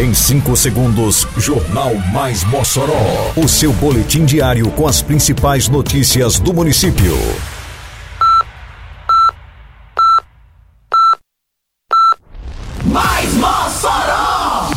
Em 5 segundos, Jornal Mais Mossoró. O seu boletim diário com as principais notícias do município. Mais Mossoró!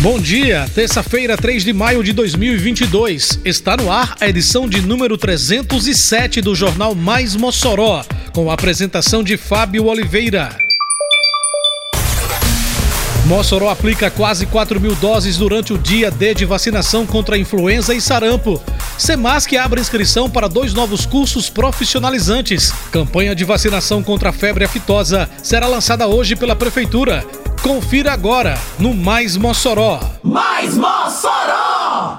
Bom dia, terça-feira, 3 de maio de 2022. Está no ar a edição de número 307 do Jornal Mais Mossoró, com a apresentação de Fábio Oliveira. Mossoró aplica quase 4 mil doses durante o dia D de vacinação contra influenza e sarampo. Semasc abre inscrição para dois novos cursos profissionalizantes. Campanha de vacinação contra a febre aftosa será lançada hoje pela Prefeitura. Confira agora no Mais Mossoró. Mais Mossoró!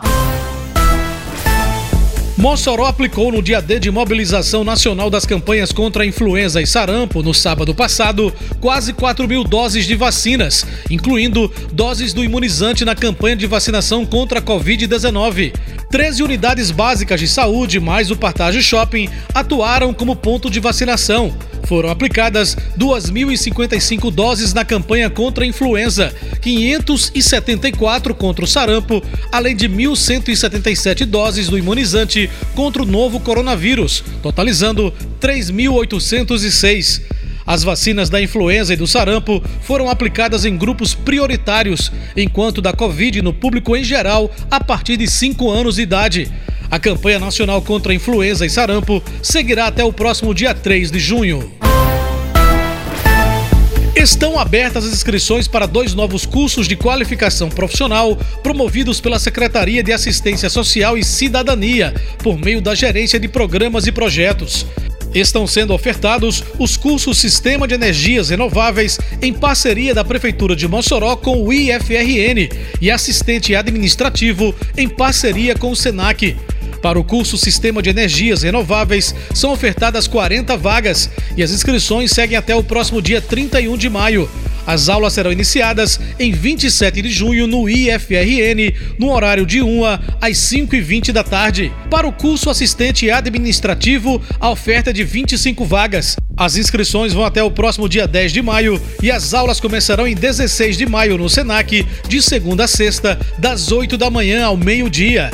Mossoró aplicou no dia D de mobilização nacional das campanhas contra a influenza e sarampo no sábado passado quase 4 mil doses de vacinas, incluindo doses do imunizante na campanha de vacinação contra a Covid-19. 13 unidades básicas de saúde mais o Partage Shopping atuaram como ponto de vacinação. Foram aplicadas 2.055 doses na campanha contra a influenza, 574 contra o sarampo, além de 1.177 doses do imunizante contra o novo coronavírus, totalizando 3.806. As vacinas da influenza e do sarampo foram aplicadas em grupos prioritários, enquanto da Covid no público em geral a partir de 5 anos de idade. A campanha nacional contra a influenza e sarampo seguirá até o próximo dia 3 de junho. Estão abertas as inscrições para dois novos cursos de qualificação profissional promovidos pela Secretaria de Assistência Social e Cidadania, por meio da Gerência de Programas e Projetos. Estão sendo ofertados os cursos Sistema de Energias Renováveis em parceria da Prefeitura de Mossoró com o IFRN e Assistente Administrativo em parceria com o SENAC. Para o curso Sistema de Energias Renováveis, são ofertadas 40 vagas e as inscrições seguem até o próximo dia 31 de maio. As aulas serão iniciadas em 27 de junho no IFRN, no horário de 1 às 5h20 da tarde. Para o curso Assistente Administrativo, a oferta é de 25 vagas. As inscrições vão até o próximo dia 10 de maio e as aulas começarão em 16 de maio no SENAC, de segunda a sexta, das 8 da manhã ao meio-dia.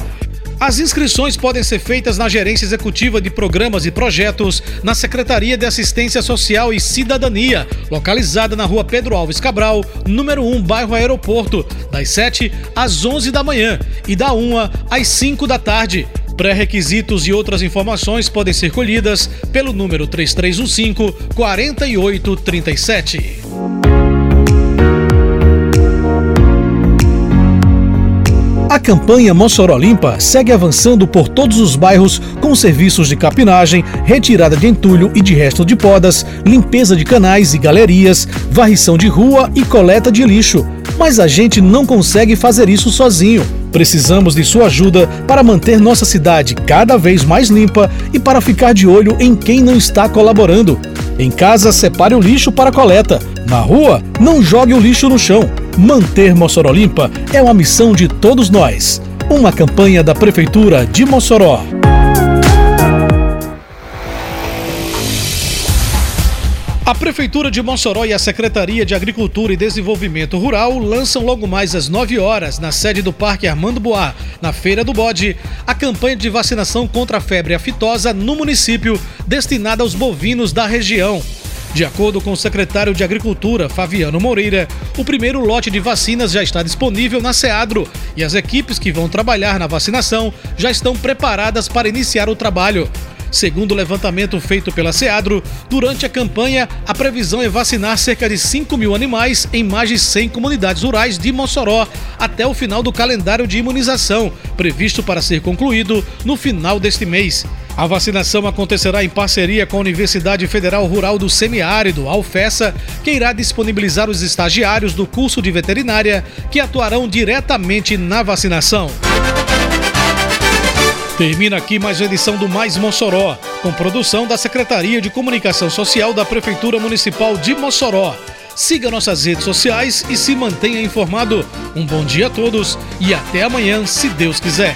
As inscrições podem ser feitas na Gerência Executiva de Programas e Projetos, na Secretaria de Assistência Social e Cidadania, localizada na rua Pedro Alves Cabral, número 1, bairro Aeroporto, das 7 às 11 da manhã e da 1 às 5 da tarde. Pré-requisitos e outras informações podem ser colhidas pelo número 3315 4837. Campanha Mossoró Limpa segue avançando por todos os bairros com serviços de capinagem, retirada de entulho e de resto de podas, limpeza de canais e galerias, varrição de rua e coleta de lixo. Mas a gente não consegue fazer isso sozinho. Precisamos de sua ajuda para manter nossa cidade cada vez mais limpa e para ficar de olho em quem não está colaborando. Em casa, separe o lixo para coleta. Na rua, não jogue o lixo no chão. Manter Mossoró limpa é uma missão de todos nós. Uma campanha da Prefeitura de Mossoró. A Prefeitura de Mossoró e a Secretaria de Agricultura e Desenvolvimento Rural lançam logo mais às 9 horas, na sede do Parque Armando Boá, na Feira do Bode, a campanha de vacinação contra a febre aftosa no município, destinada aos bovinos da região. De acordo com o secretário de Agricultura, Fabiano Moreira, o primeiro lote de vacinas já está disponível na Seadro e as equipes que vão trabalhar na vacinação já estão preparadas para iniciar o trabalho. Segundo o levantamento feito pela Seadro, durante a campanha, a previsão é vacinar cerca de 5 mil animais em mais de 100 comunidades rurais de Mossoró até o final do calendário de imunização, previsto para ser concluído no final deste mês. A vacinação acontecerá em parceria com a Universidade Federal Rural do Semiárido, a UFESA, que irá disponibilizar os estagiários do curso de veterinária que atuarão diretamente na vacinação. Termina aqui mais uma edição do Mais Mossoró, com produção da Secretaria de Comunicação Social da Prefeitura Municipal de Mossoró. Siga nossas redes sociais e se mantenha informado. Um bom dia a todos e até amanhã, se Deus quiser.